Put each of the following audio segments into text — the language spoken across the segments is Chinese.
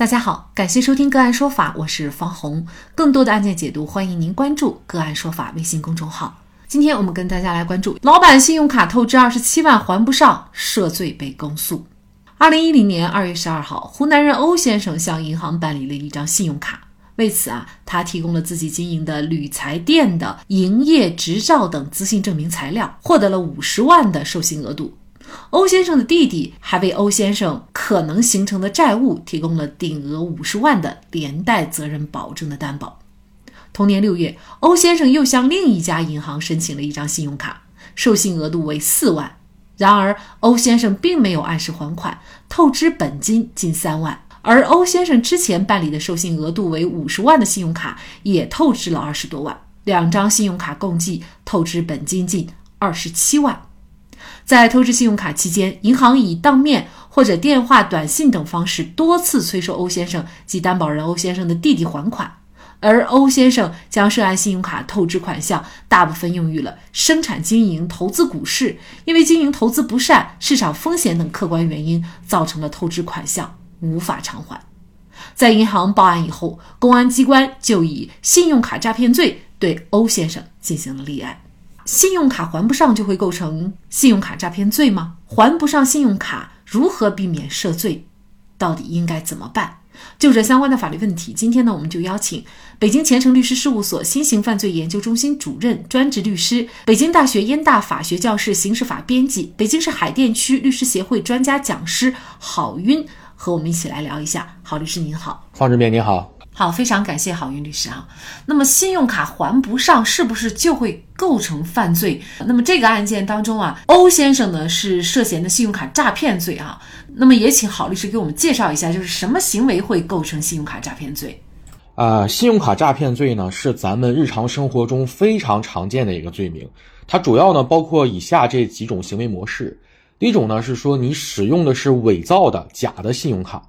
大家好，感谢收听个案说法，我是方红。更多的案件解读，欢迎您关注个案说法微信公众号。今天我们跟大家来关注，老板信用卡透支二十七万还不上，涉罪被公诉。二零一零年二月十二号，湖南人欧先生向银行办理了一张信用卡，为此啊，他提供了自己经营的铝材店的营业执照等资信证明材料，获得了五十万的授信额度。欧先生的弟弟还为欧先生可能形成的债务提供了顶额五十万的连带责任保证的担保。同年六月，欧先生又向另一家银行申请了一张信用卡，授信额度为四万。然而，欧先生并没有按时还款，透支本金近三万。而欧先生之前办理的授信额度为五十万的信用卡也透支了二十多万，两张信用卡共计透支本金近二十七万。在透支信用卡期间，银行以当面或者电话、短信等方式多次催收欧先生及担保人欧先生的弟弟还款，而欧先生将涉案信用卡透支款项大部分用于了生产经营、投资股市，因为经营投资不善、市场风险等客观原因，造成了透支款项无法偿还。在银行报案以后，公安机关就以信用卡诈骗罪对欧先生进行了立案。信用卡还不上就会构成信用卡诈骗罪吗？还不上信用卡如何避免涉罪？到底应该怎么办？就这相关的法律问题，今天呢，我们就邀请北京前程律师事务所新型犯罪研究中心主任、专职律师、北京大学燕大法学教室刑事法编辑、北京市海淀区律师协会专家讲师郝晕，和我们一起来聊一下。郝律师您好，方志明您好。好，非常感谢郝云律师啊。那么信用卡还不上，是不是就会构成犯罪？那么这个案件当中啊，欧先生呢是涉嫌的信用卡诈骗罪啊。那么也请郝律师给我们介绍一下，就是什么行为会构成信用卡诈骗罪？啊，信用卡诈骗罪呢是咱们日常生活中非常常见的一个罪名，它主要呢包括以下这几种行为模式。第一种呢是说你使用的是伪造的假的信用卡。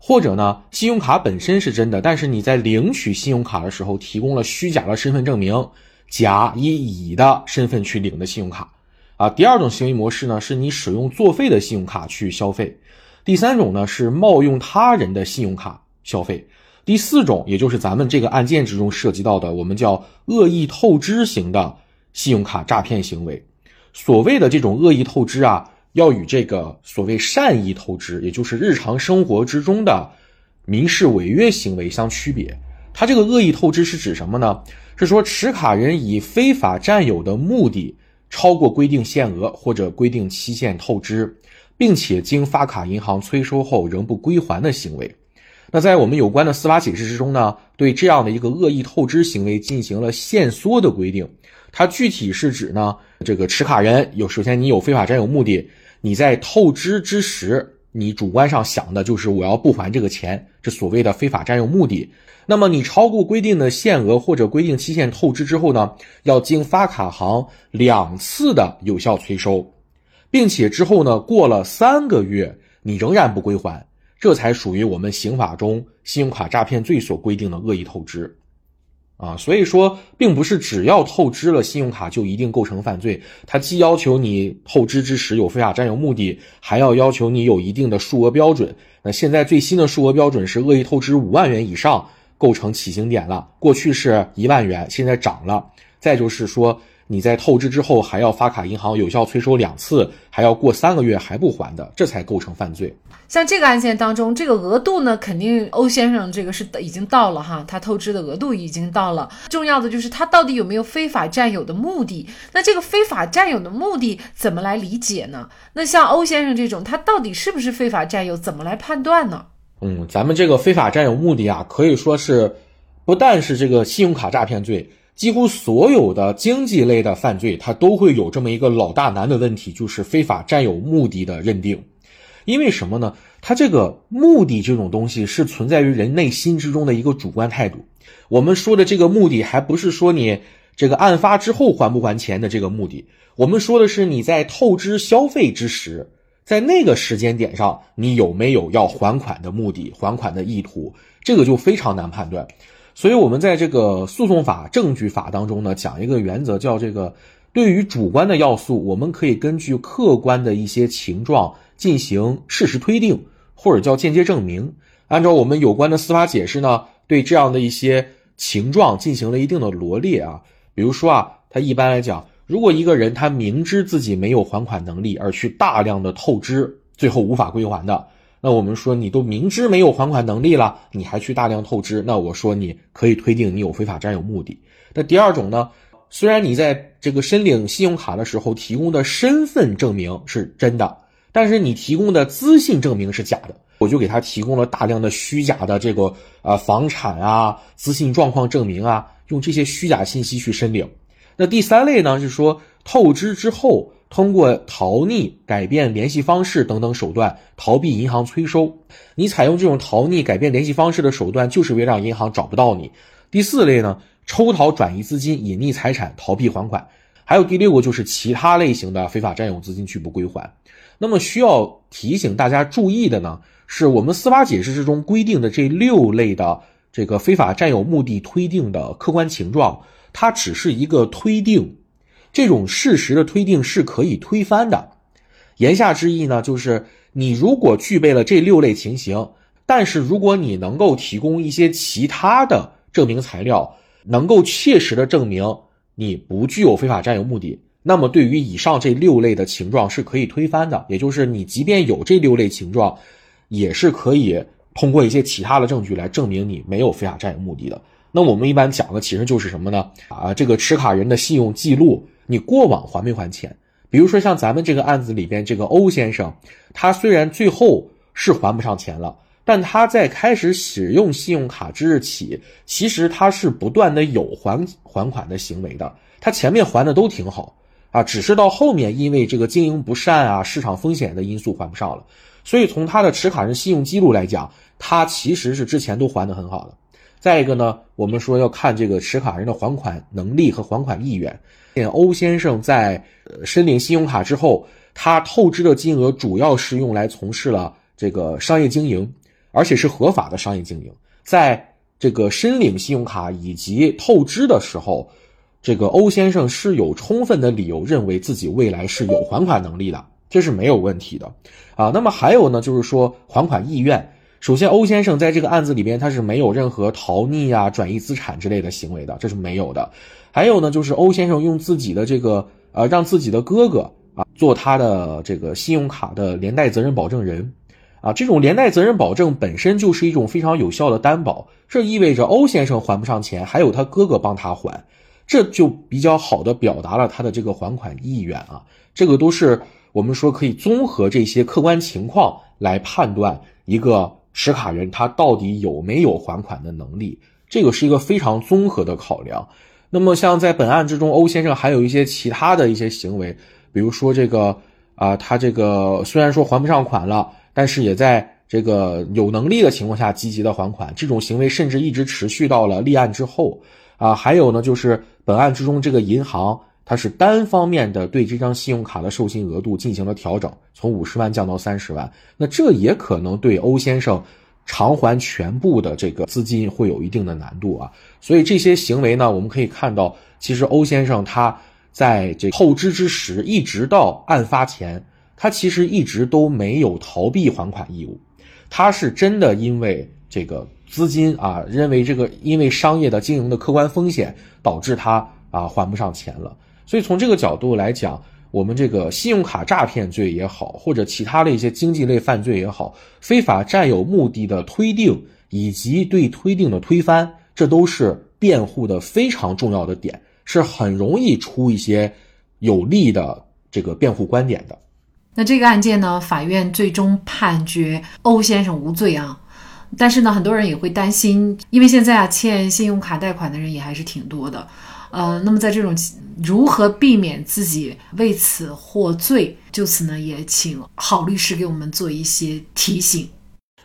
或者呢，信用卡本身是真的，但是你在领取信用卡的时候提供了虚假的身份证明，甲以乙的身份去领的信用卡，啊，第二种行为模式呢，是你使用作废的信用卡去消费，第三种呢是冒用他人的信用卡消费，第四种也就是咱们这个案件之中涉及到的，我们叫恶意透支型的信用卡诈骗行为，所谓的这种恶意透支啊。要与这个所谓善意透支，也就是日常生活之中的民事违约行为相区别。它这个恶意透支是指什么呢？是说持卡人以非法占有的目的超过规定限额或者规定期限透支，并且经发卡银行催收后仍不归还的行为。那在我们有关的司法解释之中呢，对这样的一个恶意透支行为进行了限缩的规定。它具体是指呢，这个持卡人有首先你有非法占有目的。你在透支之时，你主观上想的就是我要不还这个钱，这所谓的非法占有目的。那么你超过规定的限额或者规定期限透支之后呢，要经发卡行两次的有效催收，并且之后呢过了三个月你仍然不归还，这才属于我们刑法中信用卡诈骗罪所规定的恶意透支。啊，所以说，并不是只要透支了信用卡就一定构成犯罪。它既要求你透支之时有非法占有目的，还要要求你有一定的数额标准。那现在最新的数额标准是恶意透支五万元以上构成起刑点了，过去是一万元，现在涨了。再就是说。你在透支之后还要发卡银行有效催收两次，还要过三个月还不还的，这才构成犯罪。像这个案件当中，这个额度呢，肯定欧先生这个是已经到了哈，他透支的额度已经到了。重要的就是他到底有没有非法占有的目的？那这个非法占有的目的怎么来理解呢？那像欧先生这种，他到底是不是非法占有？怎么来判断呢？嗯，咱们这个非法占有目的啊，可以说是不但是这个信用卡诈骗罪。几乎所有的经济类的犯罪，它都会有这么一个老大难的问题，就是非法占有目的的认定。因为什么呢？它这个目的这种东西是存在于人内心之中的一个主观态度。我们说的这个目的，还不是说你这个案发之后还不还钱的这个目的，我们说的是你在透支消费之时，在那个时间点上，你有没有要还款的目的、还款的意图？这个就非常难判断。所以，我们在这个诉讼法、证据法当中呢，讲一个原则，叫这个对于主观的要素，我们可以根据客观的一些情状进行事实推定，或者叫间接证明。按照我们有关的司法解释呢，对这样的一些情状进行了一定的罗列啊。比如说啊，他一般来讲，如果一个人他明知自己没有还款能力而去大量的透支，最后无法归还的，那我们说你都明知没有还款能力了，你还去大量透支，那我说你可以推定你有非法占有目的。那第二种呢，虽然你在这个申领信用卡的时候提供的身份证明是真的，但是你提供的资信证明是假的，我就给他提供了大量的虚假的这个啊房产啊资信状况证明啊。用这些虚假信息去申领。那第三类呢，是说透支之后，通过逃匿、改变联系方式等等手段逃避银行催收。你采用这种逃匿、改变联系方式的手段，就是为让银行找不到你。第四类呢，抽逃、转移资金、隐匿财产逃避还款。还有第六个就是其他类型的非法占有资金拒不归还。那么需要提醒大家注意的呢，是我们司法解释之中规定的这六类的。这个非法占有目的推定的客观情状，它只是一个推定，这种事实的推定是可以推翻的。言下之意呢，就是你如果具备了这六类情形，但是如果你能够提供一些其他的证明材料，能够切实的证明你不具有非法占有目的，那么对于以上这六类的情状是可以推翻的。也就是你即便有这六类情状，也是可以。通过一些其他的证据来证明你没有非法占有目的的，那我们一般讲的其实就是什么呢？啊，这个持卡人的信用记录，你过往还没还钱？比如说像咱们这个案子里边这个欧先生，他虽然最后是还不上钱了，但他在开始使用信用卡之日起，其实他是不断的有还还款的行为的，他前面还的都挺好啊，只是到后面因为这个经营不善啊、市场风险的因素还不上了。所以从他的持卡人信用记录来讲，他其实是之前都还的很好的。再一个呢，我们说要看这个持卡人的还款能力和还款意愿。欧先生在申领信用卡之后，他透支的金额主要是用来从事了这个商业经营，而且是合法的商业经营。在这个申领信用卡以及透支的时候，这个欧先生是有充分的理由认为自己未来是有还款能力的。这是没有问题的，啊，那么还有呢，就是说还款意愿。首先，欧先生在这个案子里边他是没有任何逃匿啊、转移资产之类的行为的，这是没有的。还有呢，就是欧先生用自己的这个呃，让自己的哥哥啊做他的这个信用卡的连带责任保证人，啊，这种连带责任保证本身就是一种非常有效的担保，这意味着欧先生还不上钱，还有他哥哥帮他还，这就比较好的表达了他的这个还款意愿啊，这个都是。我们说可以综合这些客观情况来判断一个持卡人他到底有没有还款的能力，这个是一个非常综合的考量。那么像在本案之中，欧先生还有一些其他的一些行为，比如说这个啊，他这个虽然说还不上款了，但是也在这个有能力的情况下积极的还款，这种行为甚至一直持续到了立案之后啊。还有呢，就是本案之中这个银行。他是单方面的对这张信用卡的授信额度进行了调整，从五十万降到三十万。那这也可能对欧先生偿还全部的这个资金会有一定的难度啊。所以这些行为呢，我们可以看到，其实欧先生他在这透支之时，一直到案发前，他其实一直都没有逃避还款义务。他是真的因为这个资金啊，认为这个因为商业的经营的客观风险导致他啊还不上钱了。所以从这个角度来讲，我们这个信用卡诈骗罪也好，或者其他的一些经济类犯罪也好，非法占有目的的推定以及对推定的推翻，这都是辩护的非常重要的点，是很容易出一些有利的这个辩护观点的。那这个案件呢，法院最终判决欧先生无罪啊，但是呢，很多人也会担心，因为现在啊，欠信用卡贷款的人也还是挺多的。呃，那么在这种如何避免自己为此获罪，就此呢，也请郝律师给我们做一些提醒。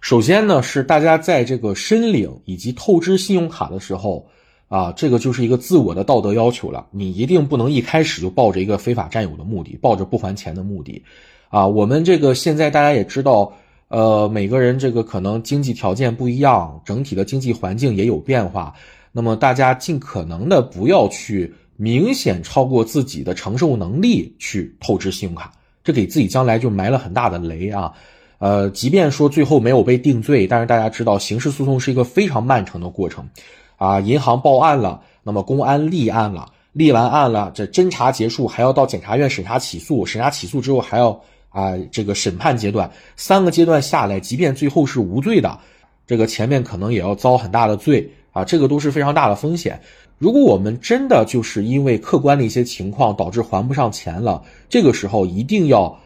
首先呢，是大家在这个申领以及透支信用卡的时候，啊，这个就是一个自我的道德要求了。你一定不能一开始就抱着一个非法占有的目的，抱着不还钱的目的，啊，我们这个现在大家也知道，呃，每个人这个可能经济条件不一样，整体的经济环境也有变化。那么大家尽可能的不要去明显超过自己的承受能力去透支信用卡，这给自己将来就埋了很大的雷啊！呃，即便说最后没有被定罪，但是大家知道，刑事诉讼是一个非常漫长的过程，啊，银行报案了，那么公安立案了，立完案了，这侦查结束，还要到检察院审查起诉，审查起诉之后还要啊这个审判阶段，三个阶段下来，即便最后是无罪的，这个前面可能也要遭很大的罪啊，这个都是非常大的风险。如果我们真的就是因为客观的一些情况导致还不上钱了，这个时候一定要。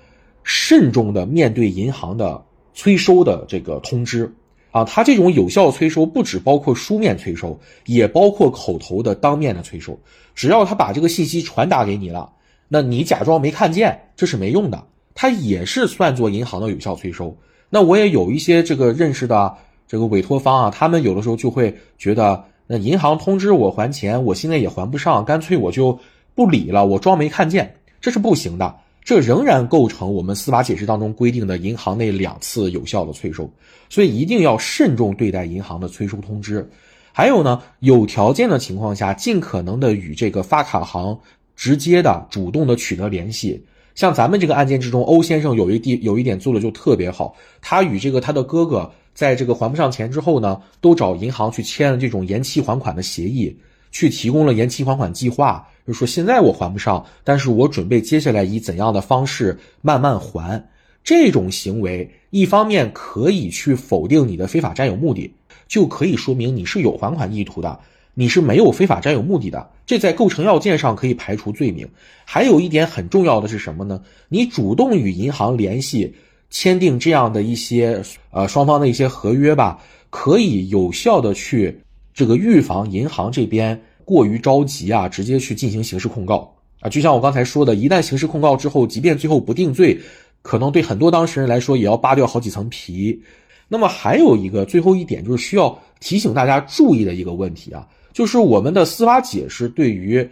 慎重的面对银行的催收的这个通知啊，它这种有效催收不只包括书面催收，也包括口头的当面的催收。只要他把这个信息传达给你了，那你假装没看见，这是没用的，它也是算作银行的有效催收。那我也有一些这个认识的这个委托方啊，他们有的时候就会觉得，那银行通知我还钱，我现在也还不上，干脆我就不理了，我装没看见，这是不行的。这仍然构成我们司法解释当中规定的银行内两次有效的催收，所以一定要慎重对待银行的催收通知。还有呢，有条件的情况下，尽可能的与这个发卡行直接的、主动的取得联系。像咱们这个案件之中，欧先生有一地有一点做的就特别好，他与这个他的哥哥在这个还不上钱之后呢，都找银行去签了这种延期还款的协议，去提供了延期还款计划。就说，现在我还不上，但是我准备接下来以怎样的方式慢慢还。这种行为，一方面可以去否定你的非法占有目的，就可以说明你是有还款意图的，你是没有非法占有目的的。这在构成要件上可以排除罪名。还有一点很重要的是什么呢？你主动与银行联系，签订这样的一些呃双方的一些合约吧，可以有效的去这个预防银行这边。过于着急啊，直接去进行刑事控告啊！就像我刚才说的，一旦刑事控告之后，即便最后不定罪，可能对很多当事人来说也要扒掉好几层皮。那么还有一个最后一点，就是需要提醒大家注意的一个问题啊，就是我们的司法解释对于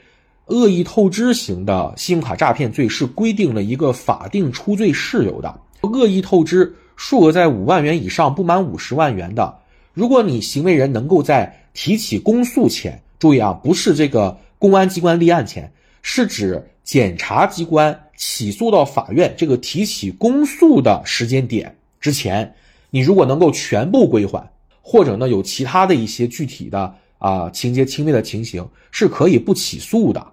恶意透支型的信用卡诈骗罪是规定了一个法定出罪事由的。恶意透支数额在五万元以上不满五十万元的，如果你行为人能够在提起公诉前。注意啊，不是这个公安机关立案前，是指检察机关起诉到法院这个提起公诉的时间点之前，你如果能够全部归还，或者呢有其他的一些具体的啊情节轻微的情形，是可以不起诉的，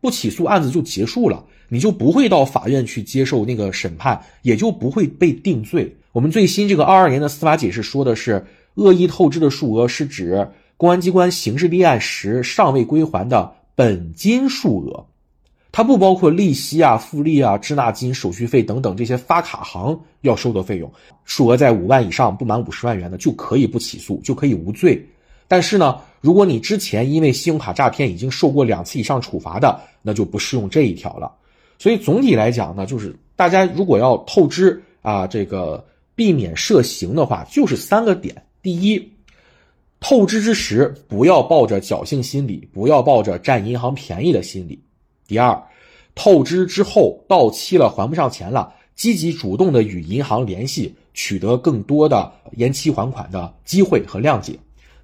不起诉案子就结束了，你就不会到法院去接受那个审判，也就不会被定罪。我们最新这个二二年的司法解释说的是，恶意透支的数额是指。公安机关刑事立案时尚未归还的本金数额，它不包括利息啊、复利啊、滞纳金、手续费等等这些发卡行要收的费用。数额在五万以上不满五十万元的，就可以不起诉，就可以无罪。但是呢，如果你之前因为信用卡诈骗已经受过两次以上处罚的，那就不适用这一条了。所以总体来讲呢，就是大家如果要透支啊，这个避免涉刑的话，就是三个点：第一。透支之时，不要抱着侥幸心理，不要抱着占银行便宜的心理。第二，透支之后到期了还不上钱了，积极主动的与银行联系，取得更多的延期还款的机会和谅解。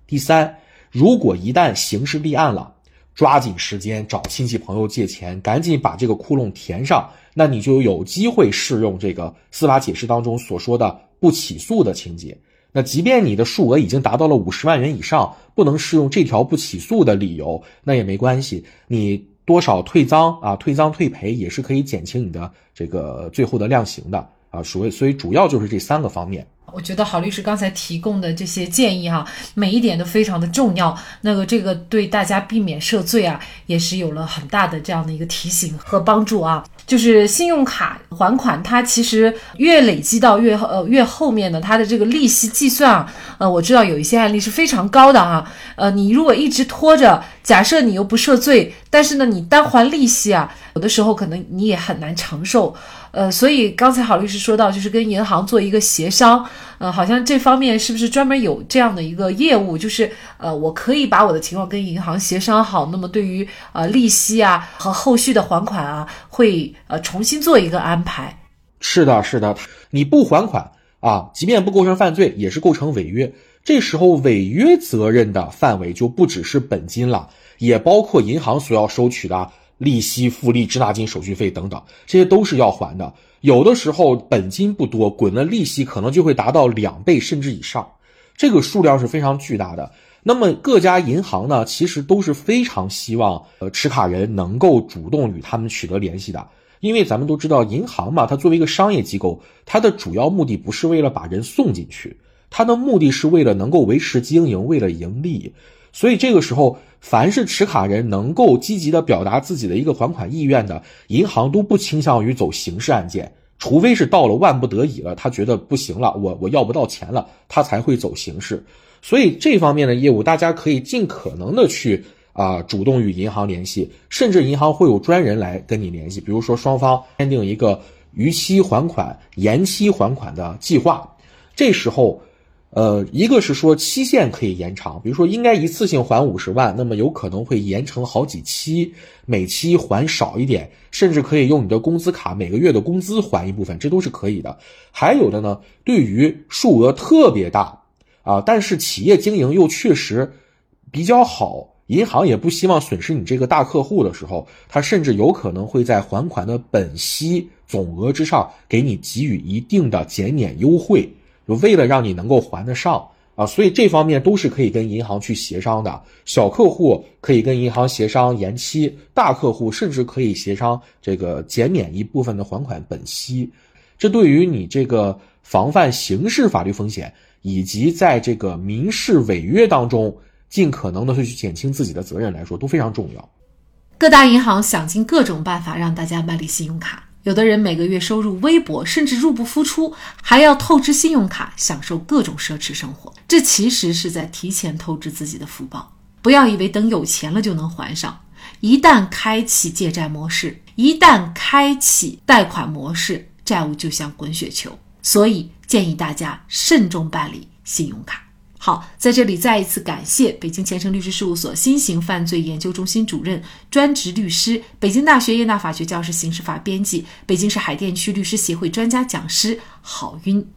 第三，如果一旦刑事立案了，抓紧时间找亲戚朋友借钱，赶紧把这个窟窿填上，那你就有机会适用这个司法解释当中所说的不起诉的情节。那即便你的数额已经达到了五十万元以上，不能适用这条不起诉的理由，那也没关系，你多少退赃啊，退赃退赔也是可以减轻你的这个最后的量刑的啊。所以，所以主要就是这三个方面。我觉得郝律师刚才提供的这些建议哈，每一点都非常的重要。那个这个对大家避免涉罪啊，也是有了很大的这样的一个提醒和帮助啊。就是信用卡还款，它其实越累积到越呃越后面呢，它的这个利息计算啊，呃，我知道有一些案例是非常高的哈。呃，你如果一直拖着，假设你又不涉罪，但是呢，你单还利息啊，有的时候可能你也很难承受。呃，所以刚才郝律师说到，就是跟银行做一个协商，呃，好像这方面是不是专门有这样的一个业务？就是呃，我可以把我的情况跟银行协商好，那么对于呃利息啊和后续的还款啊，会呃重新做一个安排。是的，是的，你不还款啊，即便不构成犯罪，也是构成违约。这时候违约责任的范围就不只是本金了，也包括银行所要收取的。利息、复利、滞纳金、手续费等等，这些都是要还的。有的时候本金不多，滚的利息可能就会达到两倍甚至以上，这个数量是非常巨大的。那么各家银行呢，其实都是非常希望呃持卡人能够主动与他们取得联系的，因为咱们都知道银行嘛，它作为一个商业机构，它的主要目的不是为了把人送进去，它的目的是为了能够维持经营，为了盈利。所以这个时候，凡是持卡人能够积极的表达自己的一个还款意愿的银行，都不倾向于走刑事案件，除非是到了万不得已了，他觉得不行了，我我要不到钱了，他才会走刑事。所以这方面的业务，大家可以尽可能的去啊主动与银行联系，甚至银行会有专人来跟你联系。比如说双方签订一个逾期还款、延期还款的计划，这时候，呃，一个是说期限可以延长，比如说应该一次性还五十万，那么有可能会延成好几期，每期还少一点，甚至可以用你的工资卡每个月的工资还一部分，这都是可以的。还有的呢，对于数额特别大。啊，但是企业经营又确实比较好，银行也不希望损失你这个大客户的时候，他甚至有可能会在还款的本息总额之上给你给予一定的减免优惠，就为了让你能够还得上啊。所以这方面都是可以跟银行去协商的。小客户可以跟银行协商延期，大客户甚至可以协商这个减免一部分的还款本息。这对于你这个防范刑事法律风险。以及在这个民事违约当中，尽可能的去减轻自己的责任来说，都非常重要。各大银行想尽各种办法让大家办理信用卡，有的人每个月收入微薄，甚至入不敷出，还要透支信用卡享受各种奢侈生活，这其实是在提前透支自己的福报。不要以为等有钱了就能还上，一旦开启借债模式，一旦开启贷款模式，债务就像滚雪球。所以建议大家慎重办理信用卡。好，在这里再一次感谢北京前程律师事务所新型犯罪研究中心主任、专职律师、北京大学燕大法学教师刑事法编辑、北京市海淀区律师协会专家讲师郝晕。